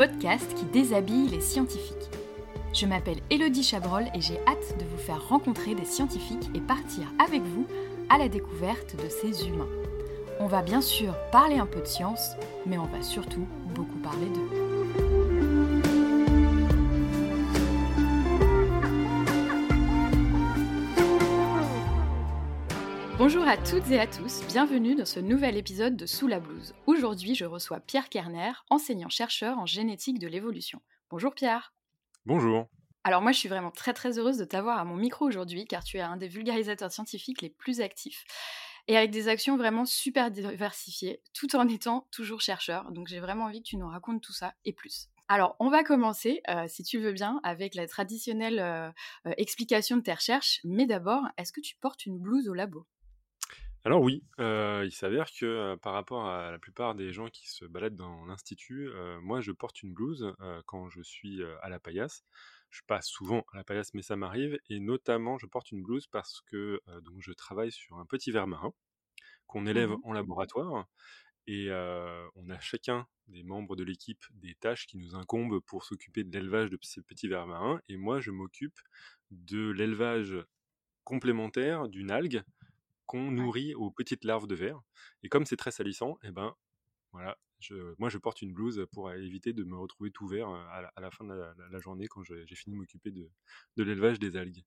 podcast qui déshabille les scientifiques. Je m'appelle Elodie Chabrol et j'ai hâte de vous faire rencontrer des scientifiques et partir avec vous à la découverte de ces humains. On va bien sûr parler un peu de science, mais on va surtout beaucoup parler d'eux. Bonjour à toutes et à tous, bienvenue dans ce nouvel épisode de Sous la blouse. Aujourd'hui, je reçois Pierre Kerner, enseignant-chercheur en génétique de l'évolution. Bonjour Pierre. Bonjour. Alors moi, je suis vraiment très très heureuse de t'avoir à mon micro aujourd'hui, car tu es un des vulgarisateurs scientifiques les plus actifs et avec des actions vraiment super diversifiées, tout en étant toujours chercheur. Donc j'ai vraiment envie que tu nous racontes tout ça et plus. Alors, on va commencer, euh, si tu veux bien, avec la traditionnelle euh, euh, explication de tes recherches. Mais d'abord, est-ce que tu portes une blouse au labo? Alors oui, euh, il s'avère que euh, par rapport à la plupart des gens qui se baladent dans l'institut, euh, moi je porte une blouse quand je suis à la paillasse. Je passe souvent à la paillasse, mais ça m'arrive. Et notamment, je porte une blouse parce que donc je travaille sur un petit ver marin qu'on élève Mhm. en laboratoire. Et on a chacun des membres de l'équipe des tâches qui nous incombent pour s'occuper de l'élevage de ces petits vers marins. Et moi, je m'occupe de l'élevage complémentaire d'une algue qu'on nourrit aux petites larves de vers. Et comme c'est très salissant, eh ben voilà, je, moi je porte une blouse pour éviter de me retrouver tout vert euh, à la, à la fin de la, la- la journée quand j'ai fini de m'occuper de, de l'élevage des algues.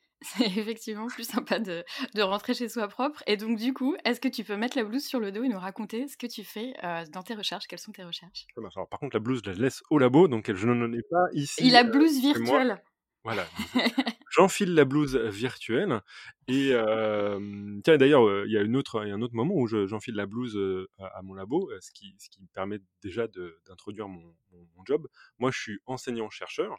C'est effectivement plus sympa de, de rentrer chez soi propre. Et donc, du coup, est-ce que tu peux mettre la blouse sur le dos et nous raconter ce que tu fais euh, dans tes recherches? Quelles sont tes recherches? Alors, par contre, la blouse, je la laisse au labo, donc je n'en ai pas Et ici la euh, blouse virtuelle? Voilà, j'enfile la blouse virtuelle. Et euh, tiens, d'ailleurs, euh, il y y a un autre moment où je- j'enfile la blouse euh, à, à mon labo, euh, ce qui, ce qui me permet déjà d'introduire mon, mon- mon job. Moi, je suis enseignant-chercheur,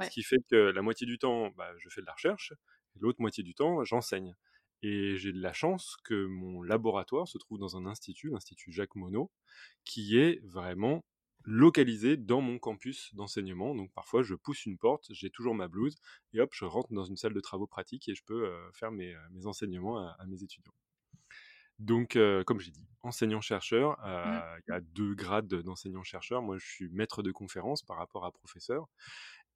ce qui fait que la moitié du temps, bah, je fais de la recherche, et l'autre moitié du temps, j'enseigne. Et j'ai de la chance que mon laboratoire se trouve dans un institut, l'Institut Jacques Monod, qui est vraiment localisé dans mon campus d'enseignement. Donc parfois, je pousse une porte, j'ai toujours ma blouse, et hop, je rentre dans une salle de travaux pratiques et je peux euh, faire mes, euh, mes enseignements à, à mes étudiants. Donc, euh, comme j'ai dit, enseignant-chercheur, Mm. euh, il y a deux grades d'enseignant-chercheur. Moi, je suis maître de conférence par rapport à professeur,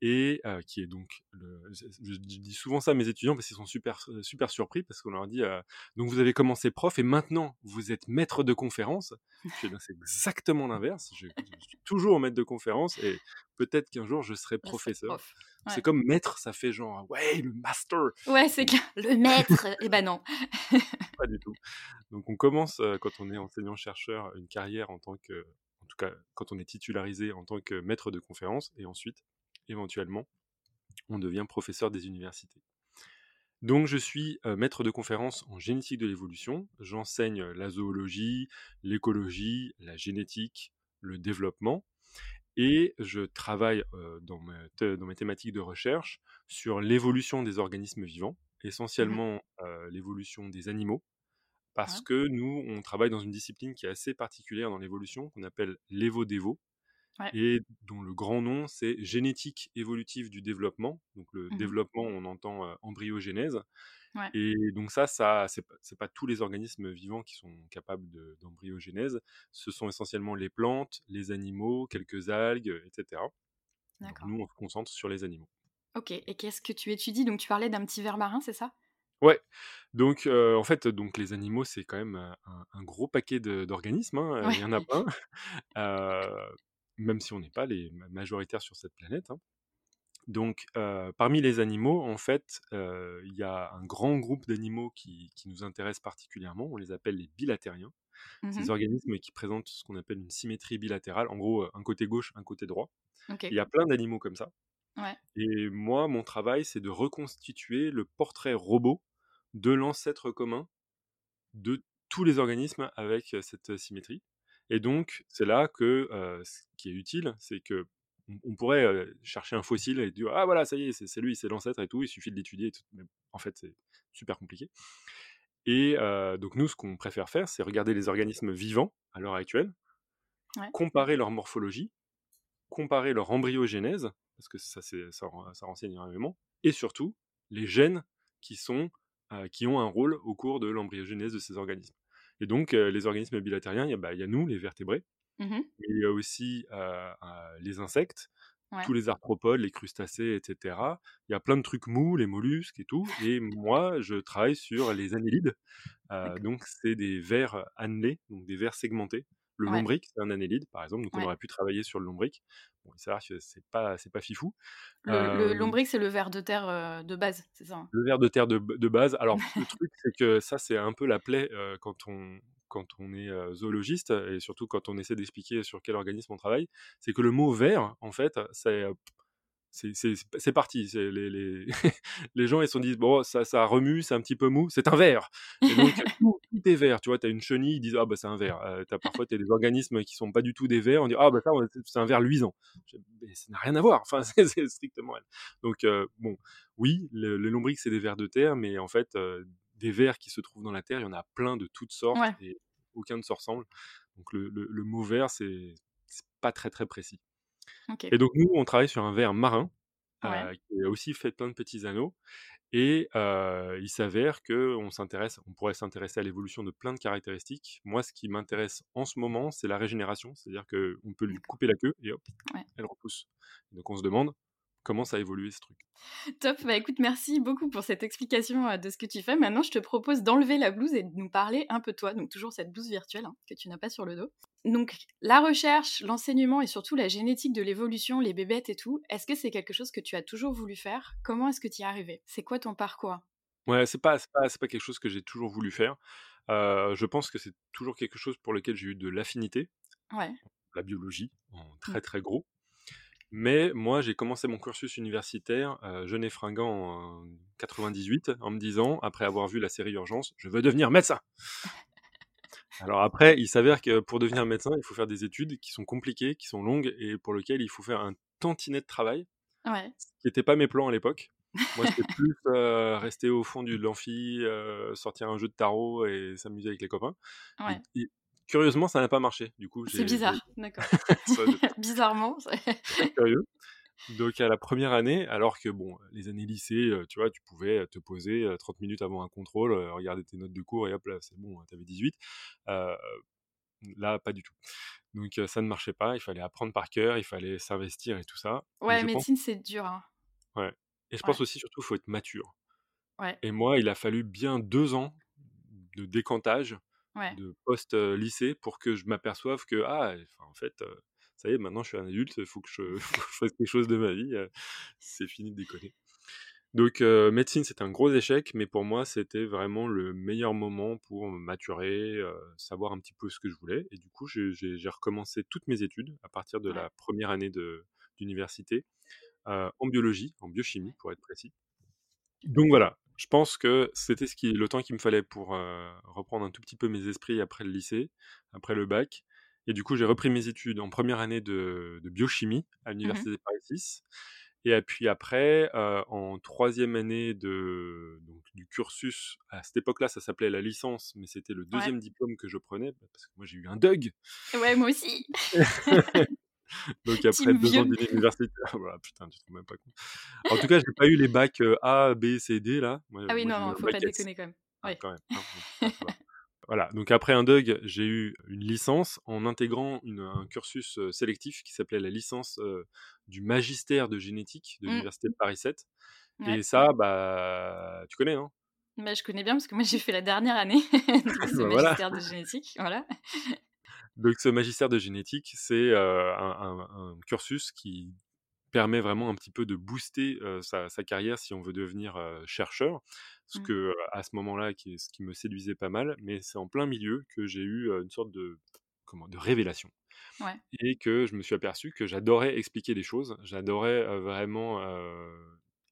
et euh, qui est donc, le, je, dis souvent ça à mes étudiants parce qu'ils sont super, super surpris parce qu'on leur dit, euh, donc vous avez commencé prof et maintenant vous êtes maître de conférence. Ben, c'est exactement l'inverse. Je, je suis toujours maître de conférence et peut-être qu'un jour je serai professeur. prof. C'est comme maître, ça fait genre, ouais, le master. Ouais, c'est clair. Le maître. Eh ben non. Pas du tout. Donc on commence euh, quand on est enseignant-chercheur une carrière en tant que, en tout cas quand on est titularisé en tant que maître de conférence et ensuite éventuellement on devient professeur des universités. Donc je suis euh, maître de conférence en génétique de l'évolution. J'enseigne la zoologie, l'écologie, la génétique, le développement et je travaille euh, dans, mes thé- dans mes thématiques de recherche sur l'évolution des organismes vivants, essentiellement euh, l'évolution des animaux parce que nous, on travaille dans une discipline qui est assez particulière dans l'évolution, qu'on appelle l'évo-dévo, Ouais. et dont le grand nom, c'est génétique évolutive du développement. Donc le Mhm. développement, on entend euh, embryogénèse. Ouais. Et donc ça, ça c'est pas, tous les organismes vivants qui sont capables de- d'embryogénèse. Ce sont essentiellement les plantes, les animaux, quelques algues, etc. Donc nous, on se concentre sur les animaux. Ok. Et qu'est-ce que tu étudies? Donc, tu parlais d'un petit ver marin, c'est ça? Ouais, donc euh, en fait, donc les animaux, c'est quand même un, un gros paquet d'organismes, hein, il y en a plein, euh, même si on n'est pas les ma- majoritaires sur cette planète. hein. Donc, euh, parmi les animaux, en fait, euh, il y a un grand groupe d'animaux qui, qui nous intéressent particulièrement, on les appelle les bilatériens, ces Mhm. organismes qui présentent ce qu'on appelle une symétrie bilatérale, en gros, un côté gauche, un côté droit. Il y a plein d'animaux comme ça. Ouais. Et moi, mon travail, c'est de reconstituer le portrait robot de l'ancêtre commun de tous les organismes avec cette symétrie. Et donc, c'est là que euh, ce qui est utile, c'est que on, pourrait euh, chercher un fossile et dire ah voilà ça y est c'est lui c'est l'ancêtre et tout il suffit de l'étudier mais en fait c'est super compliqué. Et euh, donc nous ce qu'on préfère faire c'est regarder les organismes vivants à l'heure actuelle Ouais. comparer leur morphologie comparer leur embryogénèse parce que ça c'est ça, ça renseigne énormément et surtout les gènes qui sont qui ont un rôle au cours de l'embryogénèse de ces organismes et donc les organismes bilatériens il y, a- bah, y a nous les vertébrés Mmh mais il y a aussi les insectes, tous les arthropodes, les crustacés, etc. Il y a plein de trucs mous, les mollusques et tout. Et moi, je travaille sur les annélides. donc, c'est des vers annelés, donc des vers segmentés. Le lombric, c'est un annélide, par exemple. Donc, on aurait pu travailler sur le lombric. Bon, il que c'est pas, c'est pas fifou. Le, lombric, c'est le ver de terre de base, c'est ça hein? Le ver de terre de, de base. Alors, le truc, c'est que ça, c'est un peu la plaie quand on, quand on est zoologiste et surtout quand on essaie d'expliquer sur quel organisme on travaille, c'est que le mot ver, en fait, c'est c'est parti. Les, les, les, gens ils se sont dit bon ça, ça remue, c'est un petit peu mou, c'est un verre. Et donc tout, est vert. Tu vois, tu as une chenille, ils disent ah bah c'est un verre. Euh, as, parfois tu as des organismes qui sont pas du tout des vers, on dit ah bah ça c'est un verre luisant. Mais ça n'a rien à voir. Enfin c'est strictement. Donc bon oui, le, le lombric c'est des vers de terre, mais en fait des vers qui se trouvent dans la terre, il y en a plein de toutes sortes et aucun ne se ressemble. Donc le, le, mot ver, c'est pas très très précis. Et donc nous, on travaille sur un ver marin euh, qui a aussi fait plein de petits anneaux. Et euh, il s'avère qu'on s'intéresse, on pourrait s'intéresser à l'évolution de plein de caractéristiques. Moi, ce qui m'intéresse en ce moment, c'est la régénération, c'est-à-dire qu'on peut lui couper la queue et hop, elle repousse. Donc on se demande comment ça a évolué ce truc? Top, bah écoute, merci beaucoup pour cette explication euh, de ce que tu fais. Maintenant, je te propose d'enlever la blouse et de nous parler un peu de toi, donc toujours cette blouse virtuelle hein, que tu n'as pas sur le dos. Donc, la recherche, l'enseignement et surtout la génétique de l'évolution, les bébêtes et tout, est-ce que c'est quelque chose que tu as toujours voulu faire? Comment est-ce que tu y es arrivé C'est quoi ton parcours? Ouais, c'est pas, pas, pas, quelque chose que j'ai toujours voulu faire. Euh, je pense que c'est toujours quelque chose pour lequel j'ai eu de l'affinité. Ouais. La biologie, en mmh. très très gros. Mais moi, j'ai commencé mon cursus universitaire, euh, jeune et fringant en 98, en me disant, après avoir vu la série Urgence, je veux devenir médecin. Alors après, il s'avère que pour devenir médecin, il faut faire des études qui sont compliquées, qui sont longues et pour lesquelles il faut faire un tantinet de travail. Ouais. Ce qui n'était pas mes plans à l'époque. Moi, c'était plus euh, rester au fond de l'amphi, euh, sortir un jeu de tarot et s'amuser avec les copains. Ouais. Curieusement, ça n'a pas marché. Du coup, c'est bizarre, d'accord. Bizarrement, c'est curieux. Donc à la première année, alors que bon, les années lycée, euh, tu vois, tu pouvais te poser 30 euh, minutes avant un contrôle, euh, regarder tes notes de cours et hop là, c'est bon, tu avais 18. là, pas du tout. Donc ça ne marchait pas, il fallait apprendre par cœur, il fallait s'investir et tout ça. Ouais, médecine c'est dur. Hein. Ouais. Et je pense aussi surtout, il faut être mature. Ouais. Et moi, il a fallu bien deux ans de décantage de post-lycée pour que je m'aperçoive que, ah, en fait, ça y est, maintenant je suis un adulte, il faut, que je fasse quelque chose de ma vie, c'est fini de déconner. Donc, médecine, c'est un gros échec, mais pour moi, c'était vraiment le meilleur moment pour maturer, savoir un petit peu ce que je voulais. Et du coup, j'ai recommencé toutes mes études à partir de la première année d'université en biologie, en biochimie, pour être précis. Donc voilà, je pense que c'était ce qui, le temps qu'il me fallait pour euh, reprendre un tout petit peu mes esprits après le lycée, après le bac. Et du coup, j'ai repris mes études en première année de, biochimie à mmh l'Université de Paris 6. Et puis après, euh, en troisième année de, donc, du cursus, à cette époque-là, ça s'appelait la licence, mais c'était le deuxième diplôme que je prenais, parce que moi j'ai eu un DUG. Ouais, moi aussi. Donc après deux ans d'université, voilà, putain, tu te rends même pas compte. En tout cas, j'ai pas eu les bacs A, B, C, D là. ah oui, non, faut pas déconner quand même. Ah, quand même. voilà, donc après un DUG, j'ai eu une licence en intégrant une, un cursus sélectif qui s'appelait la licence du magistère de génétique de mmh. l'Université de Paris 7. Et ça, bah, tu connais, hein bah, Je connais bien parce que moi j'ai fait la dernière année de ce bah, magistère de génétique. Voilà. Donc ce magistère de génétique, c'est un, cursus qui permet vraiment un petit peu de booster sa, carrière si on veut devenir chercheur, ce mmh. que à ce moment-là, qui, ce qui me séduisait pas mal, mais c'est en plein milieu que j'ai eu une sorte de comment de révélation et que je me suis aperçu que j'adorais expliquer des choses, j'adorais vraiment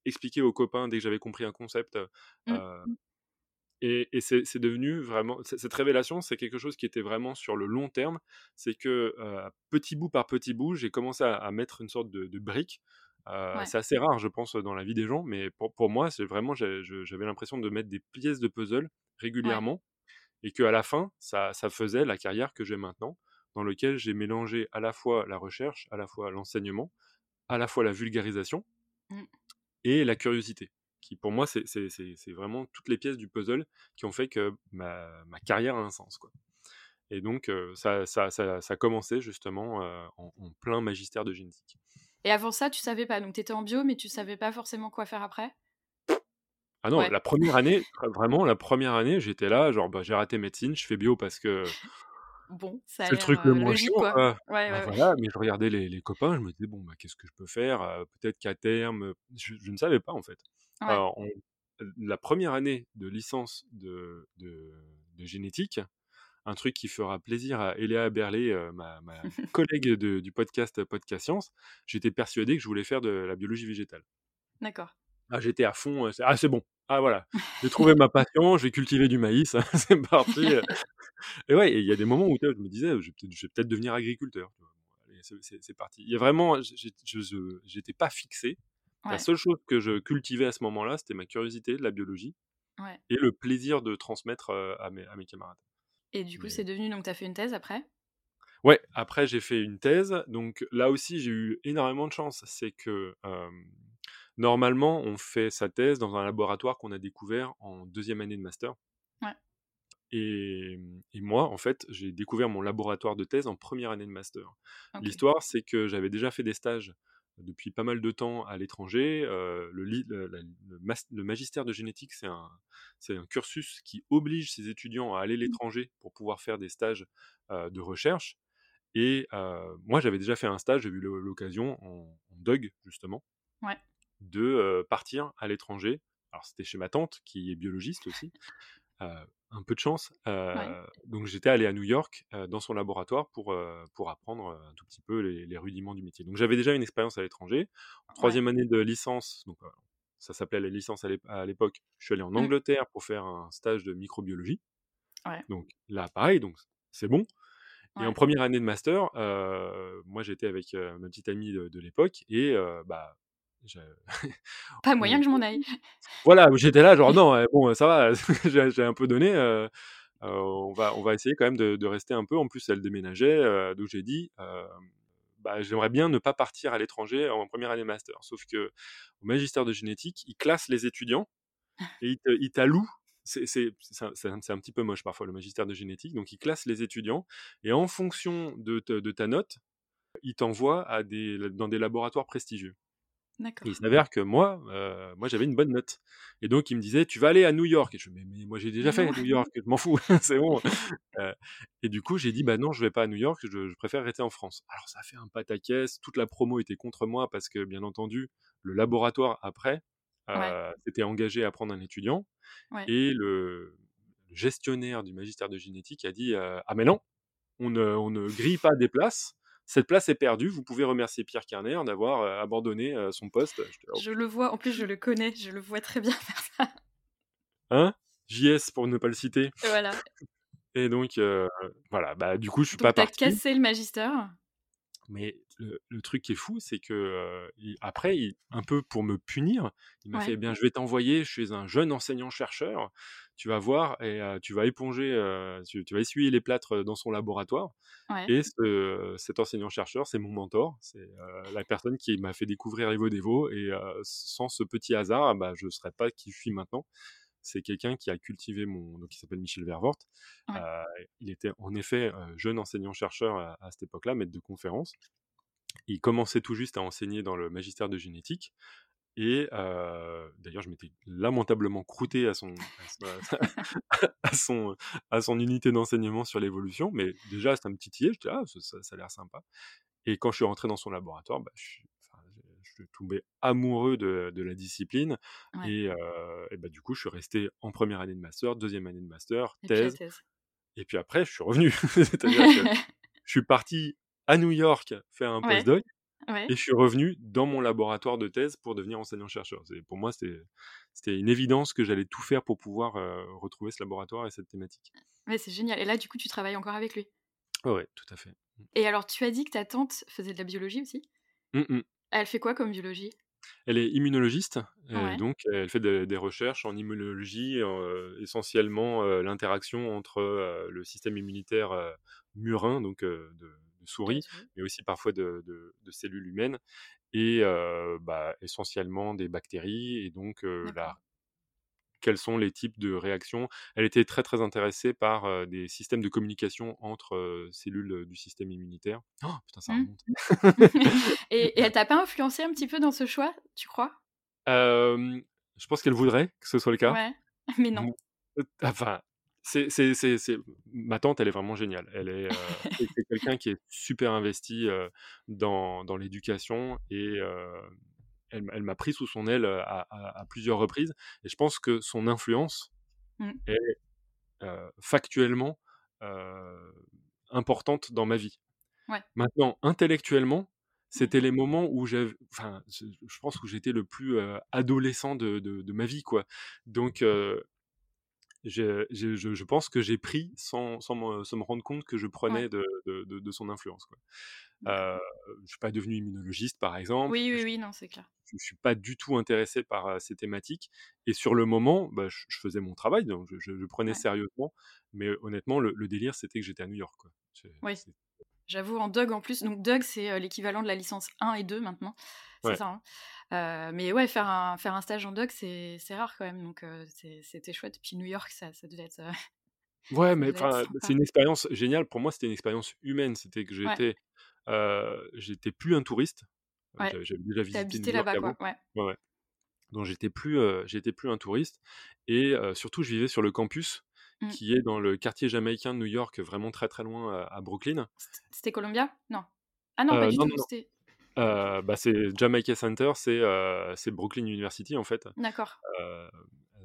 expliquer aux copains dès que j'avais compris un concept. Mmh. Et, c'est devenu vraiment cette révélation, c'est quelque chose qui était vraiment sur le long terme. C'est que petit bout par petit bout, j'ai commencé à, mettre une sorte de, brique. C'est assez rare, je pense, dans la vie des gens, mais pour, pour moi, c'est vraiment j'avais l'impression de mettre des pièces de puzzle régulièrement, et qu'à la fin, ça, ça faisait la carrière que j'ai maintenant, dans lequel j'ai mélangé à la fois la recherche, à la fois l'enseignement, à la fois la vulgarisation mmh. et la curiosité qui pour moi, c'est vraiment toutes les pièces du puzzle qui ont fait que ma, carrière a un sens. Quoi. Et donc, ça, ça, ça, ça commençait justement en, en, plein magistère de génétique. Et avant ça, tu savais pas. Donc, tu étais en bio, mais tu savais pas forcément quoi faire après? Ah non, la première année, vraiment, la première année, j'étais là, genre, bah, j'ai raté médecine, je fais bio parce que bon, ça c'est le truc le moins logique, quoi. Ouais, Ouais, voilà, mais je regardais les, les, copains, je me disais, bon, bah, qu'est-ce que je peux faire? Peut-être qu'à terme, je, ne savais pas en fait. Alors, la première année de licence de, de, de, génétique, un truc qui fera plaisir à Eléa Berlé, ma, ma collègue de, du podcast Podcast Science, j'étais persuadé que je voulais faire de la biologie végétale. D'accord. Ah, j'étais à fond. Ah, c'est bon. Ah, voilà. J'ai trouvé ma passion, je vais cultiver du maïs. c'est parti. et ouais, il y a des moments où je me disais, je vais peut-être devenir agriculteur. C'est parti. Il y a vraiment, j'étais pas fixé. La seule chose que je cultivais à ce moment-là, c'était ma curiosité de la biologie et le plaisir de transmettre à mes, à mes camarades. Et du coup, c'est devenu, donc tu as fait une thèse après? Ouais, après j'ai fait une thèse. Donc là aussi, j'ai eu énormément de chance. C'est que Normalement, on fait sa thèse dans un laboratoire qu'on a découvert en deuxième année de master. Ouais. Et, moi, en fait, j'ai découvert mon laboratoire de thèse en première année de master. L'histoire, c'est que j'avais déjà fait des stages depuis pas mal de temps à l'étranger. le, le, magistère de génétique, c'est un, un, cursus qui oblige ses étudiants à aller à mmh. l'étranger pour pouvoir faire des stages de recherche. Et moi, j'avais déjà fait un stage, j'ai eu l'occasion en, en DUG, justement. Ouais de partir à l'étranger. Alors c'était chez ma tante qui est biologiste aussi. Un peu de chance. Donc j'étais allé à New York dans son laboratoire pour, pour apprendre un tout petit peu les, rudiments du métier. Donc j'avais déjà une expérience à l'étranger. En troisième année de licence, donc ça s'appelait la licence à l'époque, je suis allé en mmh. Angleterre pour faire un stage de microbiologie. Donc là, pareil, donc c'est bon. Et en première année de master, moi j'étais avec ma petite amie de, de l'époque et bah, Pas moyen que je m'en aille. Voilà, j'étais là, genre non, bon, ça va, j'ai un peu donné. on, va, on va essayer quand même de, rester un peu. En plus, elle déménageait, donc j'ai dit, bah, j'aimerais bien ne pas partir à l'étranger en première année master. Sauf que au magistère de génétique, ils classent les étudiants et ils t'allouent. C'est un petit peu moche parfois le magistère de génétique. Donc, ils classent les étudiants et en fonction de, de ta note, ils t'envoient dans des laboratoires prestigieux il s'avère que moi, euh, moi j'avais une bonne note. Et donc il me disait, tu vas aller à New York. Et je mais, mais moi j'ai déjà fait New York, je m'en fous, c'est bon. Euh, et du coup j'ai dit, bah non, je vais pas à New York, je, préfère rester en France. Alors ça fait un pataquès, toute la promo était contre moi parce que bien entendu, le laboratoire après euh, s'était engagé à prendre un étudiant. Et le gestionnaire du magistère de génétique a dit, ah mais non, on on ne grille pas des places cette place est perdue. Vous pouvez remercier Pierre Kerner d'avoir euh, abandonné euh, son poste. Je, le vois, en plus je le connais, je le vois très bien faire ça. Hein? JS pour ne pas le citer. Voilà. Et donc, euh, voilà, bah, du coup, je suis pas parti. Tu as cassé le magister? Mais le, truc qui est fou, c'est que après, un peu pour me punir, il m'a fait eh bien, je vais t'envoyer chez un jeune enseignant-chercheur. Tu vas voir et tu vas éponger, tu, vas essuyer les plâtres dans son laboratoire. Et cet enseignant-chercheur, c'est mon mentor, c'est la personne qui m'a fait découvrir Evo Devo. Et sans ce petit hasard, bah, je ne serais pas qui je suis maintenant c'est quelqu'un qui a cultivé mon, donc il s'appelle Michel Vervort. Euh, il était en effet euh, jeune enseignant-chercheur à, cette époque-là, maître de conférence. Il commençait tout juste à enseigner dans le magistère de génétique. Et euh, d'ailleurs, je m'étais lamentablement croûté à son, à, son, à son unité d'enseignement sur l'évolution. Mais déjà, c'est un petit titillait. Je disais, ah, ça, ça, a l'air sympa. Et quand je suis rentré dans son laboratoire, bah, je suis tombais amoureux de, la discipline. Et, bah, du coup, je suis resté en première année de master, deuxième année de master, thèse. Et puis, après, je suis revenu. C'est-à-dire que je suis parti à New York faire un postdoc. Et je suis revenu dans mon laboratoire de thèse pour devenir enseignant-chercheur. Pour moi, c'était une évidence que j'allais tout faire pour pouvoir retrouver ce laboratoire et cette thématique. Ouais, c'est génial. Et là, du coup, tu travailles encore avec lui? Oui, tout à fait. Mmh. Et alors, tu as dit que ta tante faisait de la biologie aussi? Mmh elle fait quoi comme biologie? Elle est immunologiste, donc elle fait des recherches en immunologie, essentiellement l'interaction entre le système immunitaire murin, donc de, souris, mais aussi parfois de, cellules humaines, et bah, essentiellement des bactéries, et donc la quels sont les types de réactions. Elle était très très intéressée par des systèmes de communication entre cellules du système immunitaire. Oh, putain, ça Mmh. remonte. et, et elle t'a pas influencé un petit peu dans ce choix, tu crois? Je pense qu'elle voudrait que ce soit le cas. Ouais, mais non. Enfin, c'est c'est c'est c'est ma tante, elle est vraiment géniale. Elle est, c'est quelqu'un qui est super investi, dans dans l'éducation et elle m'a elle m'a pris sous son aile, à à à plusieurs reprises et je pense que son influence Mmh. est, factuellement, importante dans ma vie. Ouais. Maintenant, intellectuellement, c'était Mmh les moments où j'av enfin, je pense où j'étais le plus, adolescent de de de ma vie, quoi. Donc heu, je je je je pense que j'ai pris sans sans me sans me rendre compte que je prenais de de de de son influence, quoi. Je suis pas devenu immunologiste, par exemple. Oui, oui, Je oui, non, c'est clair. je suis pas du tout intéressé par, ces thématiques et sur le moment, bah, je je faisais mon travail, donc je je prenais Ouais. sérieusement, mais honnêtement, le le délire, c'était que j'étais à New York, quoi. Oui. J'avoue, en Dog en plus, donc Dog, c'est, l'équivalent de la licence 1 et 2 maintenant, c'est ouais. ça, hein? Heu, mais ouais, faire un faire un stage en Dog, c'est rare quand même, donc c'est c'était chouette. Puis New York, ça ça devait être, heu, Ouais, mais c'est une expérience géniale. Pour moi, c'était une expérience humaine. C'était que Ouais, j'étais, j'étais plus un touriste. Ouais. j'avais déjà visité habité New York là-bas, quoi, ouais. Ouais, ouais. Donc j'étais plus, j'étais plus un touriste et surtout, je vivais sur le campus Mmh. qui est dans le quartier jamaïcain de New York, vraiment très, très loin, à Brooklyn. C'ét c'était Columbia? Non. Ah non, pas Heu, du non, tout, Heu, bah, c'est Jamaica Center, c'est, heu, c'est Brooklyn University, en fait, d'accord. heu,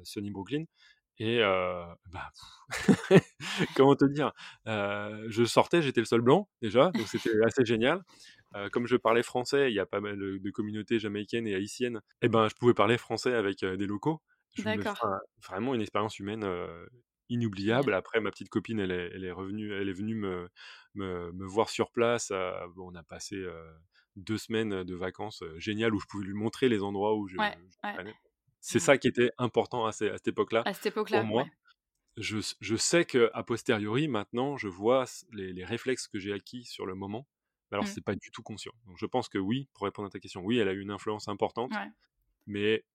SUNY Brooklyn et bah, comment te dire? Je sortais, j'étais le seul blanc, déjà, donc c'était assez génial. Comme je parlais français, il y a pas mal de communautés jamaïcaines et haïtiennes et ben, je pouvais parler français avec, des locaux. D'accord, vraiment une expérience humaine, inoubliable. Après ma petite copine, elle est elle est revenue elle est venue me me me voir sur place, on a passé, 2 semaines de vacances, géniales où je pouvais lui montrer les endroits où je Ouais, je ouais. C'est génial. ça qui était important à ces à cette époque-là À cette pour époque-là, moi. ouais. Je je sais qu'à posteriori, maintenant, je vois les les réflexes que j'ai acquis sur le moment, mais alors Mmh. c'est pas du tout conscient. Donc je pense que oui, pour répondre à ta question, oui, elle a eu une influence importante, mais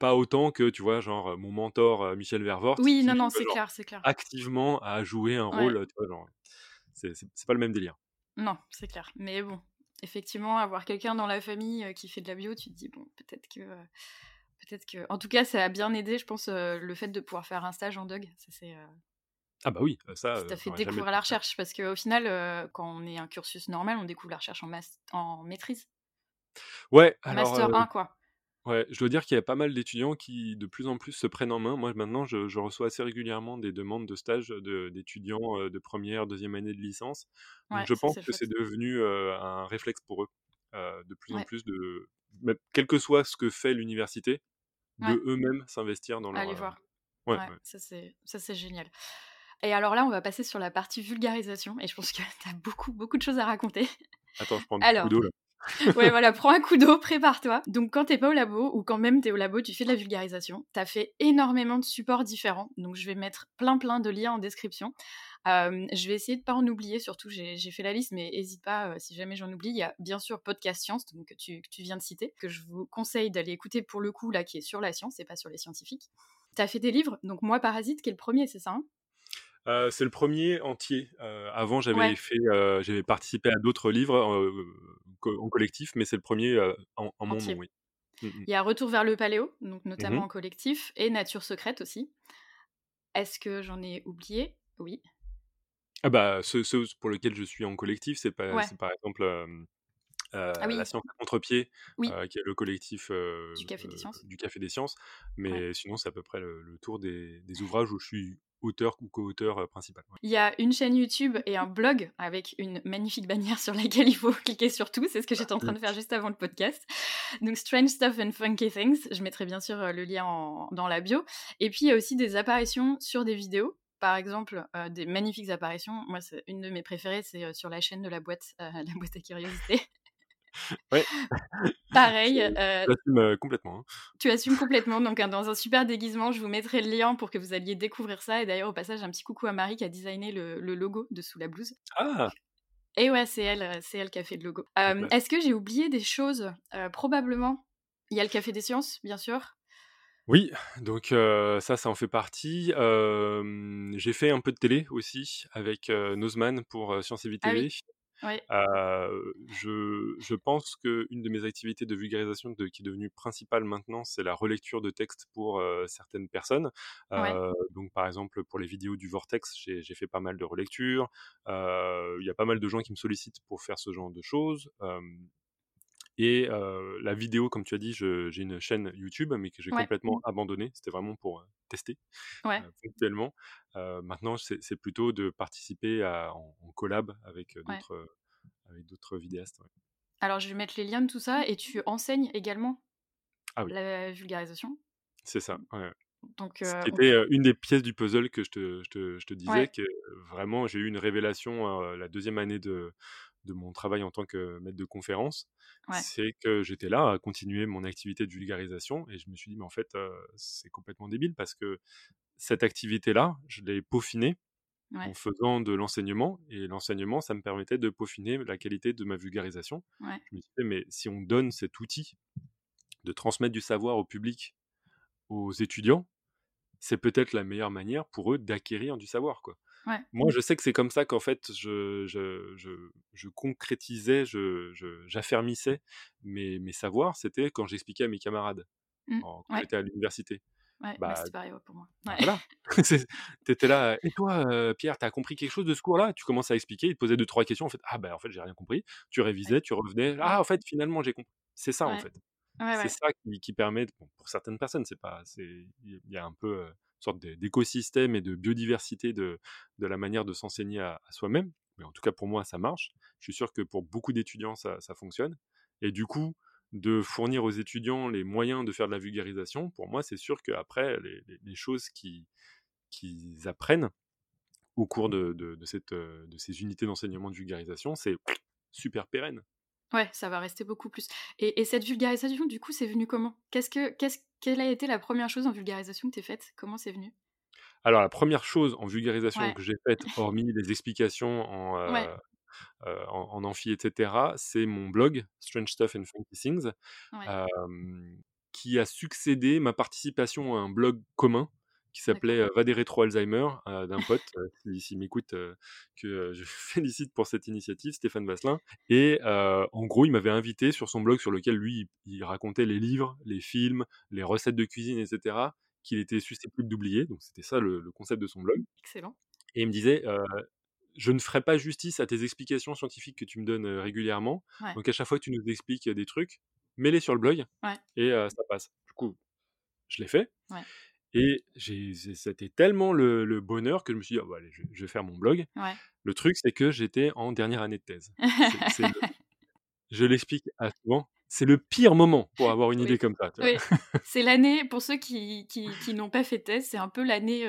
pas autant que, tu vois, genre, mon mentor, Michel Vervoort Oui, non, non, c'est clair, c'est clair. activement a joué un rôle, tu vois, genre, c'est pas le même délire. Non, c'est clair. Mais bon, effectivement, avoir quelqu'un dans la famille, heu, qui fait de la bio, tu te dis: «Bon, peut-être que, heu, peut-être que» en tout cas, ça a bien aidé, je pense, heu, le fait de pouvoir faire un stage en Dog. Ça c'est, Ah bah oui, ça, ça fait jamais découvrir la recherche parce qu'au final, quand on est un cursus normal, on découvre la recherche en en maîtrise, Ouais, en alors, master heu 1 quoi. Ouais, je dois dire qu'il y a pas mal d'étudiants qui, de plus en plus, se prennent en main. Moi, maintenant, je je reçois assez régulièrement des demandes de stage de d'étudiants, heu, de première, deuxième année de licence. Donc Ouais, je ça pense c'est que c'est devenu, un réflexe pour eux, de plus en Ouais, plus de même quel que soit ce que fait l'université, ouais, de eux-mêmes s'investir dans leur, allez heu voir. ouais, Ouais, ouais. ça c'est ça c'est génial. Et alors là, on va passer sur la partie vulgarisation et je pense que tu as beaucoup, beaucoup de choses à raconter. Attends, je prends un petit coup Alors d'eau là. Ouais, voilà, prends un coup d'eau, prépare-toi. Donc, quand t'es pas au labo, ou quand même t'es au labo, tu fais de la vulgarisation. T'as fait énormément de supports différents. Donc, je vais mettre plein, plein de liens en description. Euh, je vais essayer de pas en oublier, surtout j'ai fait la liste, mais hésite pas euh, si jamais j'en oublie. Il y a bien sûr Podcast Science, donc, que, tu, que tu viens de citer, que je vous conseille d'aller écouter pour le coup, là, qui est sur la science et pas sur les scientifiques. T'as fait des livres, donc Moi Parasite, qui est le premier, c'est ça hein? Heu, c'est le premier entier. Heu, avant, j'avais Ouais, fait, heu, j'avais participé à d'autres livres, co en collectif, mais c'est le premier er en en mon nom, oui. Mmh mh. Il y a Retour vers le paléo, donc notamment Mmh en collectif, et Nature secrète aussi. Est-ce que j'en ai oublié? Oui. Ah bah, ceux ceux pour lesquels je suis en collectif, c'est Ouais. c'est par exemple, Ah La Science à contre-pied, oui, qui est le collectif, du Café des Sciences. du Café des Sciences, Ouais. mais sinon c'est à peu près le le tour des des ouvrages où je suis auteur ou coauteur, heu, principal. Il y a une chaîne YouTube et un blog avec une magnifique bannière sur laquelle il faut cliquer sur tout. C'est ce que j'étais en train de faire juste avant le podcast. Donc Strange Stuff and Funky Things. Je mettrai bien sûr euh, le lien en- dans la bio. Et puis il y a aussi des apparitions sur des vidéos. Par exemple, euh, des magnifiques apparitions. Moi, c'est une de mes préférées, c'est euh, sur la chaîne de la boîte, euh, la boîte à curiosité. Je Pareil, euh, j'assume, heu, complètement, hein. Tu assumes complètement, donc hein, dans un super déguisement, je vous mettrai le lien pour que vous alliez découvrir ça. Et d'ailleurs, au passage, un petit coucou à Marie qui a designé le, le logo dessous la blouse. Ah! Et ouais, c'est elle, euh, c'est elle qui a fait le logo. Euh. Est-ce que j'ai oublié des choses? Euh, Probablement. Il y a le Café des Sciences, bien sûr. Oui, donc ça, ça en fait partie. J'ai fait un peu de télé aussi avec, heu, Nozman pour, Science et Vie Ah TV. Oui, je je pense qu'une de mes activités de vulgarisation de qui est devenue principale maintenant, c'est la relecture de textes pour, certaines personnes. Donc par exemple, pour les vidéos du Vortex, j'ai fait pas mal de relectures. Il y a pas mal de gens qui me sollicitent pour faire ce genre de choses. Et la vidéo, comme tu as dit, j'ai une chaîne YouTube, mais que j'ai Ouais. complètement abandonnée. C'était vraiment pour, tester, Ouais. ponctuellement. Maintenant, c'est plutôt de participer à en en collab avec, Ouais. d'autres, vidéastes. Alors je vais mettre les liens de tout ça et tu enseignes également Ah oui. la vulgarisation? C'est ça. Donc Ce heu, qui on était, peut heu, une des pièces du puzzle que je te je te je te disais Ouais. que vraiment j'ai eu une révélation, la 2e année de de mon travail en tant que maître de conférence. Ouais. C'est que j'étais là à continuer mon activité de vulgarisation et je me suis dit: «Mais en fait, c'est complètement débile» parce que cette activité-là, je l'ai peaufinée en faisant de l'enseignement et l'enseignement, ça me permettait de peaufiner la qualité de ma vulgarisation. Ouais. Je me disais: «Mais si on donne cet outil de transmettre du savoir au public, aux étudiants, c'est peut-être la meilleure manière pour eux d'acquérir du savoir, quoi». Ouais. Moi, je sais que c'est comme ça qu'en fait je je je je concrétisais, je je j'affermissais mes mes savoirs, c'était quand j'expliquais à mes camarades, Mmh, quand ouais. j'étais à l'université. Ouais, bah, Bah c'est pareil, ouais, pour moi. bah, Ouais. voilà, c'est tu étais là: «Et toi, heu, Pierre, tu as compris quelque chose de ce cours-là?» tu commences à expliquer, ils te posaient 2-3 questions, en fait: «Ah bah, en fait, j'ai rien compris». Tu révisais, tu revenais. «Ah, en fait, finalement, j'ai compris». C'est ça, en fait. C'est ça qui qui permet, bon, pour certaines personnes, c'est pas c'est il y a un peu, une sorte d'é d'écosystème et de biodiversité de de la manière de s'enseigner à soi-même, mais en tout cas pour moi, ça marche. Je suis sûr que pour beaucoup d'étudiants, ça ça fonctionne et du coup, de fournir aux étudiants les moyens de faire de la vulgarisation, pour moi, c'est sûr qu'après les les choses qui qu'ils apprennent au cours de de de cette, heu, de ces unités d'enseignement de vulgarisation, c'est super pérenne. Ouais, ça va rester beaucoup plus et et cette vulgarisation, du coup, c'est venu comment? Qu'est-ce que qu'est-ce quelle a été la 1re chose en vulgarisation que tu aies faite? Comment c'est venu? Alors la 1re chose en vulgarisation Ouais. que j'ai faite, hormis les explications en, Ouais. heu heu, en en amphi et cetera, c'est mon blog Strange Stuff and Funky Things, Ouais. qui a succédé ma participation à un blog commun qui s'appelait, Va des rétro Alzheimer, d'un pote, s'il m'écoute, que, je félicite pour cette initiative, Stéphane Vasselin et en gros, il m'avait invité sur son blog sur lequel lui, il racontait les livres, les films, les recettes de cuisine et cetera, qu'il était susceptible d'oublier, donc c'était ça le le concept de son blog Excellent. et il me disait, «Je ne ferai pas justice à tes explications scientifiques que tu me donnes, régulièrement, Ouais. donc à chaque fois que tu nous expliques, des trucs, mets-les sur le blog Ouais. et ça passe». Du coup, je l'ai fait Ouais. Et j'ai c'est c'était tellement le le bonheur que je me suis dit: «Ah bah, allez, je vais je vais faire mon blog». Ouais. Le truc, c'est que j'étais en dernière année de thèse. C'est c'est le je l'explique à souvent, c'est le pire moment pour avoir une idée comme ça, oui. C'est l'année pour ceux qui qui qui n'ont pas fait thèse, c'est un peu l'année,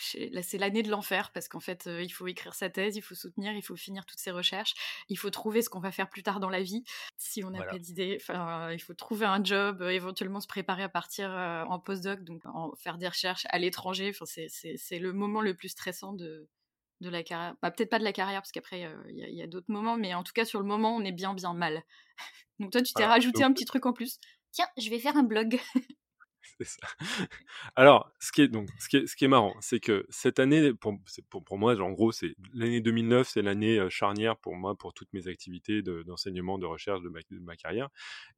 chez là, c'est l'année de l'enfer parce qu'en fait, heu, il faut écrire sa thèse, il faut soutenir, il faut finir toutes ses recherches, il faut trouver ce qu'on va faire plus tard dans la vie, si on n'a Voilà. pas d'idée. Enfin, il faut trouver un job, éventuellement se préparer à partir, en post-doc, donc en faire des recherches à l'étranger. Enfin, c'est le moment le plus stressant de de la carrière. Bah, peut-être pas de la carrière parce qu'après, heu, il y a a d'autres moments, mais en tout cas, sur le moment, on est bien, bien mal. Donc toi, tu t'es Voilà, rajouté donc un petit truc en plus: «Tiens, je vais faire un blog». C'est ça. Alors, ce qui est donc ce qui est ce qui est marrant, c'est que cette année, pour pour pour moi, en gros, c'est l'année 2009, c'est l'année, heu, charnière pour moi, pour toutes mes activités de d'enseignement, de recherche de ma de ma carrière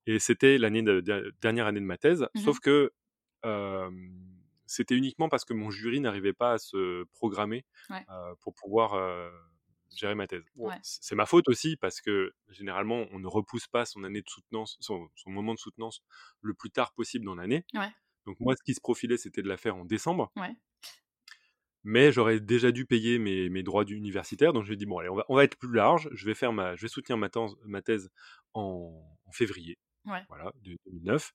et c'était l'année de de dernière année de ma thèse, Mmh sauf que, c'était uniquement parce que mon jury n'arrivait pas à se programmer, Ouais. heu, pour pouvoir, heu, gérer ma thèse. Ouais. c'est ma faute aussi parce que généralement, on ne repousse pas son année de soutenance, son son moment de soutenance le plus tard possible dans l'année. Ouais. Donc moi, ce qui se profilait, c'était de la faire en décembre mais j'aurais déjà dû payer mes mes droits d'universitaire, donc je lui ai dit: «Bon allez, on va on va être plus large, je vais faire ma je vais soutenir ma thèse en en février», Ouais. voilà, de 2009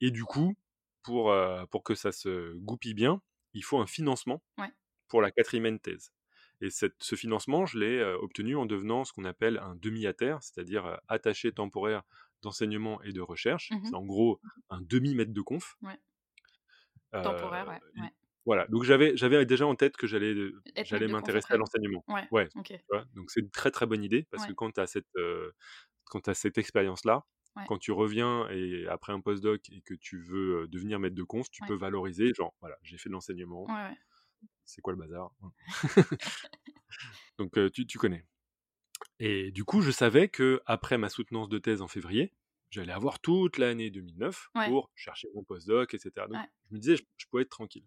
et du coup, pour, pour que ça se goupille bien, il faut un financement Ouais. pour la 4e année de thèse et cette ce financement, je l'ai, obtenu en devenant ce qu'on appelle un demi-ATER, c'est-à-dire, attaché temporaire d'enseignement et de recherche. Mmh mh. C'est en gros un demi maître de conf. Ouais. Temporaire, ouais, voilà, donc j'avais j'avais déjà en tête que j'allais, m'intéresser à l'enseignement. Ouais? Donc c'est une très, très bonne idée parce que quand tu as cette, quand tu as cette expérience-là, Ouais. quand tu reviens et après un postdoc et que tu veux devenir maître de conf, tu Ouais. peux valoriser, genre, voilà, j'ai fait de l'enseignement, Ouais, c'est quoi le bazar Donc euh, tu, tu connais. Et du coup, je savais que après ma soutenance de thèse en février, j'allais avoir toute l'année 2009 Ouais. pour chercher mon postdoc, etc. Donc je me disais, je, je pouvais être tranquille.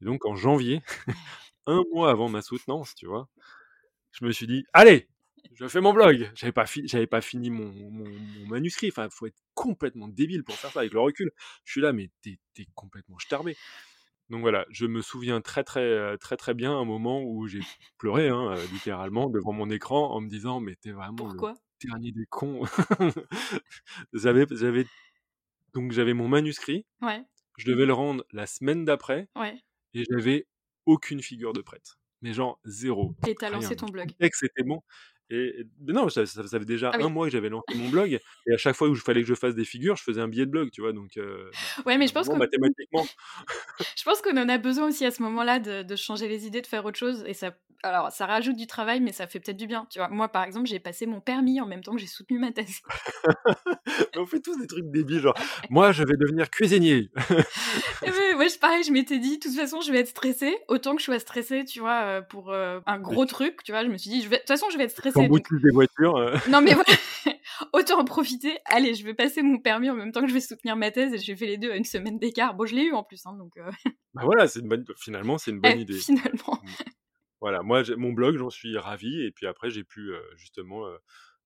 Et donc en janvier, un mois avant ma soutenance, tu vois, je me suis dit, allez, je fais mon blog. J'avais pas, fi- j'avais pas fini mon, mon- mon manuscrit. Enfin, faut être complètement débile pour faire ça avec le recul. Je suis là, mais t'es, complètement starbé. Donc voilà, je me souviens très très euh, très très bien un moment où j'ai pleuré, hein, euh, littéralement, devant mon écran en me disant, mais t'es vraiment le Pourquoi? dernier des cons. j'avais, j'avais, donc j'avais mon manuscrit. Ouais, Je devais le rendre la semaine d'après ouais. et j'avais aucune figure de prête. Mais genre zéro. Et t'as lancé ton blog. Le texte était bon. Et, mais non, ça, ça faisait déjà Ah oui. un mois que j'avais lancé mon blog. Et à chaque fois où il fallait que je fasse des figures, je faisais un billet de blog, tu vois. Donc, euh, Ouais, mais je pense que mathématiquement, je pense qu'on en a besoin aussi à ce moment-là de, de changer les idées, de faire autre chose. Et ça, alors, ça rajoute du travail, mais ça fait peut-être du bien. Tu vois, moi, par exemple, j'ai passé mon permis en même temps que j'ai soutenu ma thèse. on fait tous des trucs débiles. Genre, moi, je vais devenir cuisinier. Et ouais, pareil, je m'étais dit, de toute façon, je vais être stressée. Autant que je sois stressée, tu vois, euh, pour euh, un gros truc, tu vois, je me suis dit, je vais... de toute façon, je vais être stressée. T'emboutilles des voitures. euh. Non, mais voilà, autant en profiter. Allez, je vais passer mon permis en même temps que je vais soutenir ma thèse et j'ai fait les deux à une semaine d'écart. Bon, je l'ai eu en plus, hein, donc euh, Bah voilà, c'est une bonne, finalement, c'est une bonne eh, idée. finalement. Voilà, moi, mon blog, j'en suis ravi. Et puis après, j'ai pu euh, justement euh,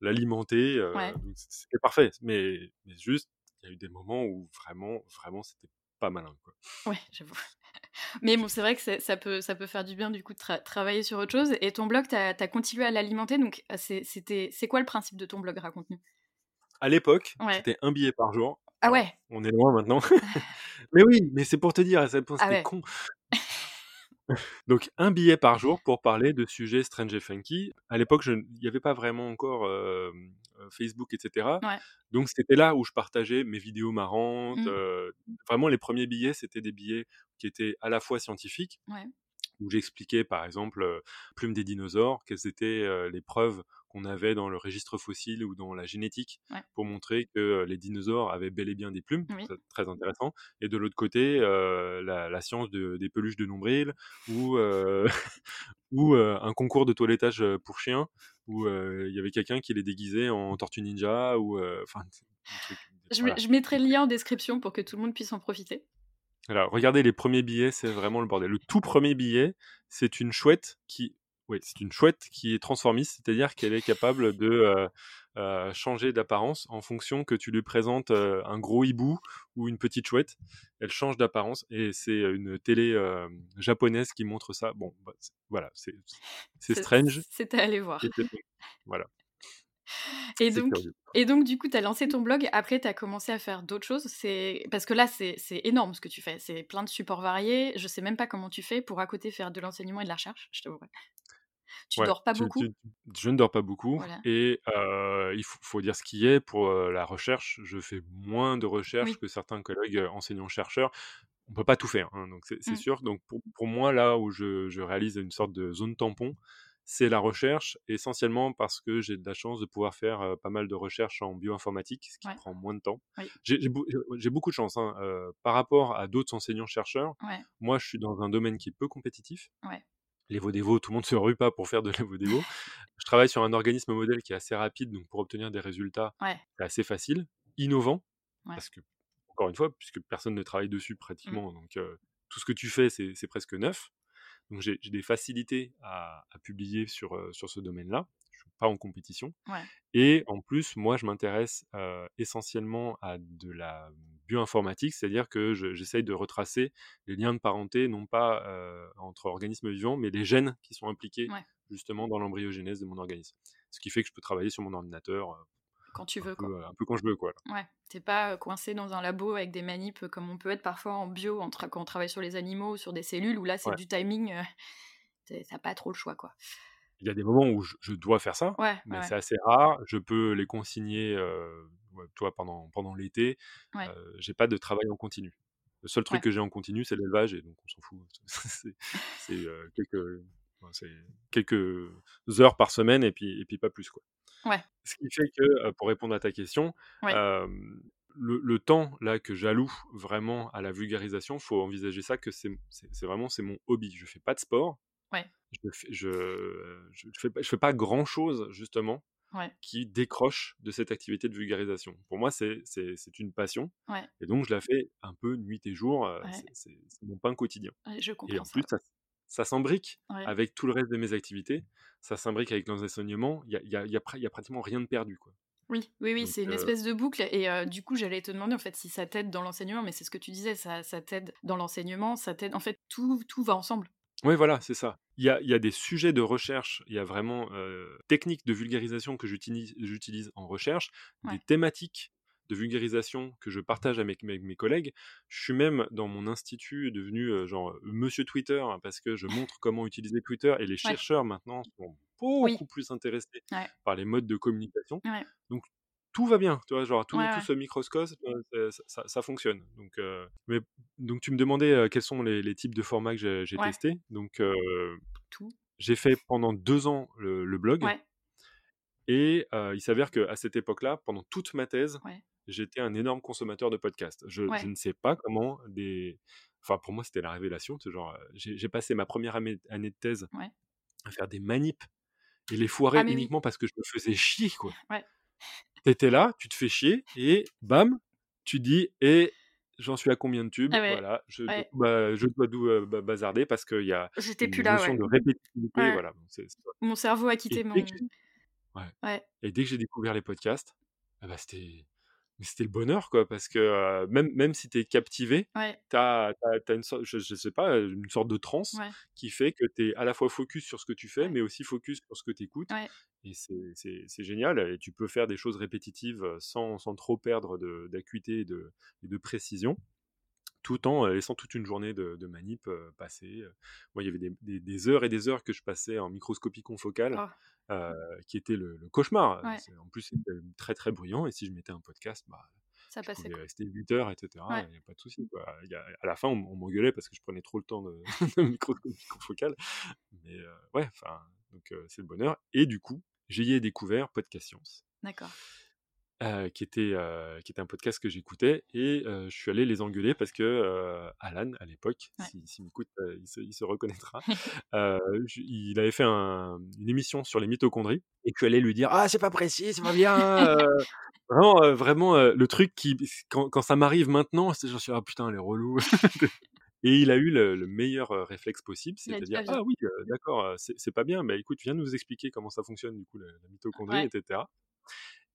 l'alimenter. Ouais. C'était parfait. Mais, mais juste, il y a eu des moments où vraiment, vraiment, c'était pas malin. Quoi. Ouais, j'avoue. Mais bon, c'est vrai que ça peut, ça peut faire du bien du coup de tra- travailler sur autre chose. Et ton blog, t'as as continué à l'alimenter. Donc, euh, c'est- c'était, c'est quoi le principe de ton blog Raconte-nous? À l'époque, Ouais. c'était un billet par jour. Ah Alors, ouais? On est loin maintenant. mais oui, mais c'est pour te dire point Ah ouais. con. Donc, un billet par jour pour parler de sujets strange et funky. À l'époque, je- il n'y avait pas vraiment encore euh, Facebook, etc. Ouais. Donc, c'était là où je partageais mes vidéos marrantes. Mm. euh, vraiment, les premiers billets, c'était des billets qui étaient à la fois scientifiques, Ouais. Où j'expliquais, par exemple, euh, plume des dinosaures, quelles étaient euh, les preuves qu'on avait dans le registre fossile ou dans la génétique Ouais. pour montrer que euh, les dinosaures avaient bel et bien des plumes. Oui. C'est très intéressant. Et de l'autre côté, euh, la, la science de- des peluches de nombril ou, euh, ou euh, un concours de toilettage pour chiens où il y avait quelqu'un qui les déguisait en tortue ninja ou enfin je mettrai le lien en description pour que tout le monde puisse en profiter. Alors, regardez les premiers billets, c'est vraiment le bordel. Le tout premier billet, c'est une chouette qui, oui, c'est une chouette qui est transformiste, c'est-à-dire qu'elle est capable de euh, euh, changer d'apparence en fonction que tu lui présentes euh, un gros hibou ou une petite chouette. Elle change d'apparence et c'est une télé japonaise qui montre ça. Bon, bah, voilà, c'est strange. C'était à aller voir. Voilà, Et donc, curieux. et donc, du coup, tu as lancé ton blog. Après, tu as commencé à faire d'autres choses. C'est Parce que là, c'est c'est énorme ce que tu fais. C'est plein de supports variés. Je sais même pas comment tu fais pour à côté faire de l'enseignement et de la recherche. Je t'avouerai. Tu Ouais, dors pas tu- beaucoup? tu- je ne dors pas beaucoup Voilà. et euh, il faut, faut dire ce qui est pour euh, la recherche. Je fais moins de recherche Oui. que certains collègues euh, enseignants-chercheurs. On peut pas tout faire, hein, donc c'est c'est Mm. sûr. Donc pour, pour moi, là où je, je réalise une sorte de zone tampon, c'est la recherche, essentiellement parce que j'ai de la chance de pouvoir faire euh, pas mal de recherches en bioinformatique, ce qui Ouais. prend moins de temps. Oui. J'ai j'ai beau- j'ai beaucoup de chance hein, euh, par rapport à d'autres enseignants-chercheurs. Ouais. Moi, je suis dans un domaine qui est peu compétitif Ouais. les Vodévo, tout le monde se rue pas pour faire de la Vodévo. je travaille sur un organisme modèle qui est assez rapide, donc pour obtenir des résultats, c'est assez facile, innovant, parce que, encore une fois, puisque personne ne travaille dessus pratiquement, donc euh, tout ce que tu fais, c'est presque neuf. Donc j'ai des facilités à, à publier sur, euh, sur ce domaine-là. Je suis pas en compétition. Ouais. Et en plus, moi, je m'intéresse euh, essentiellement à de la bioinformatique, c'est-à-dire que je- j'essaye de retracer les liens de parenté, non pas euh, entre organismes vivants, mais les gènes qui sont impliqués Ouais. justement dans l'embryogenèse de mon organisme. Ce qui fait que je peux travailler sur mon ordinateur Quand tu un, veux, peu, quoi. euh, un peu quand je veux. Quoi. Ouais. T'es pas euh, coincé dans un labo avec des manips euh, comme on peut être parfois en bio en tra- quand on travaille sur les animaux ou sur des cellules où là, c'est Ouais. du timing. euh, T'as pas trop le choix, quoi. Il y a des moments où je, je dois faire ça, Ouais. mais ouais, c'est assez rare. Je peux les consigner, euh, toi, pendant, pendant l'été. Euh, j'ai pas de travail en continu. Le seul truc que j'ai en continu, c'est l'élevage, et donc on s'en fout. c'est c'est, quelques, c'est quelques heures par semaine, et puis, et puis pas plus. Quoi. Ouais. Ce qui fait que, pour répondre à ta question, le, le, temps là que j'alloue vraiment à la vulgarisation, faut envisager ça que c'est vraiment c'est mon hobby. Je fais pas de sport. Ouais. Je, fais, je, je, fais, je fais pas grand chose justement qui décroche de cette activité de vulgarisation. Pour moi, c'est une passion. Et donc, je la fais un peu nuit et jour. C'est mon pain quotidien. je et en plus, ça, ça s'imbrique avec tout le reste de mes activités. Ça s'imbrique avec l'enseignement. Il n'y a, y a, y a, pratiquement rien de perdu. Quoi. Oui, oui, oui, c'est une espèce de boucle. Et du coup, j'allais te demander en fait si ça t'aide dans l'enseignement, mais c'est ce que tu disais, ça, ça t'aide dans l'enseignement, ça t'aide. En fait, tout, tout va ensemble. Oui, voilà, c'est ça. Il y a, y a, des sujets de recherche, il y a vraiment techniques de vulgarisation que j'utilise en recherche, des thématiques de vulgarisation que je partage avec mes, collègues. Je suis même dans mon institut devenu genre Monsieur Twitter parce que je montre comment utiliser Twitter et les chercheurs maintenant sont beaucoup plus intéressés par les modes de communication. Donc tout va bien, tu vois, genre tout, tout ce microscope, ça, ça, fonctionne. Donc, mais, donc tu me demandais quels sont les, types de formats que j'ai testés. Donc, j'ai fait pendant deux ans le, blog. Et il s'avère qu'à cette époque-là, pendant toute ma thèse, j'étais un énorme consommateur de podcasts. Je, je, ne sais pas comment des. Enfin, pour moi, c'était la révélation. Genre, j'ai passé ma première année, de thèse à faire des manips et les foirer ah, uniquement parce que je me faisais chier, quoi. Ouais. T'étais là, tu te fais chier et bam, tu dis et j'en suis à combien de tubes? Ah Voilà, je, bah, je dois d'où bazarder parce qu'il y a une plus notion de répétitivité. Voilà, Mon cerveau a quitté mon. Ouais. Et dès que j'ai découvert les podcasts, ah bah, c'était c'était le bonheur, quoi, parce que même, même si tu es captivé, tu as, une sorte, je, sais pas, une sorte de transe qui fait que tu es à la fois focus sur ce que tu fais, mais aussi focus sur ce que tu écoutes. Et c'est génial. Et tu peux faire des choses répétitives sans, sans trop perdre d'acuité et de, de précision tout en laissant toute une journée de, manip passer. Moi, il y avait des, des, heures et des heures que je passais en microscopie confocale. Oh. Euh, qui était le, cauchemar. En plus, c'était très très bruyant. Et si je mettais un podcast, bah, ça passait. Je rester 8 heures, etc. Il n'y a pas de souci. à la fin, on, m'engueulait parce que je prenais trop le temps de, de microscopie confocale. Mais euh, ouais, enfin, donc euh, c'est le bonheur. Et du coup, j'y ai découvert Podcast Science. D'accord. Euh, qui, était, euh, qui était un podcast que j'écoutais et euh, je suis allé les engueuler parce que Alan, à l'époque, s'il si, m'écoute, il, il, se reconnaîtra, il avait fait un, une émission sur les mitochondries et je suis allé lui dire Ah, c'est pas précis, c'est pas bien Vraiment, vraiment le truc qui, quand, quand ça m'arrive maintenant, c'est genre, ah putain, les relous Et il a eu le, meilleur réflexe possible, c'est-à-dire ah oui, d'accord, c'est pas bien, mais écoute, viens nous expliquer comment ça fonctionne du coup la, mitochondrie, etc.